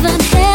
heaven.